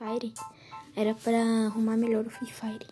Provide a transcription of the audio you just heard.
Fire era pra arrumar melhor o Free Fire.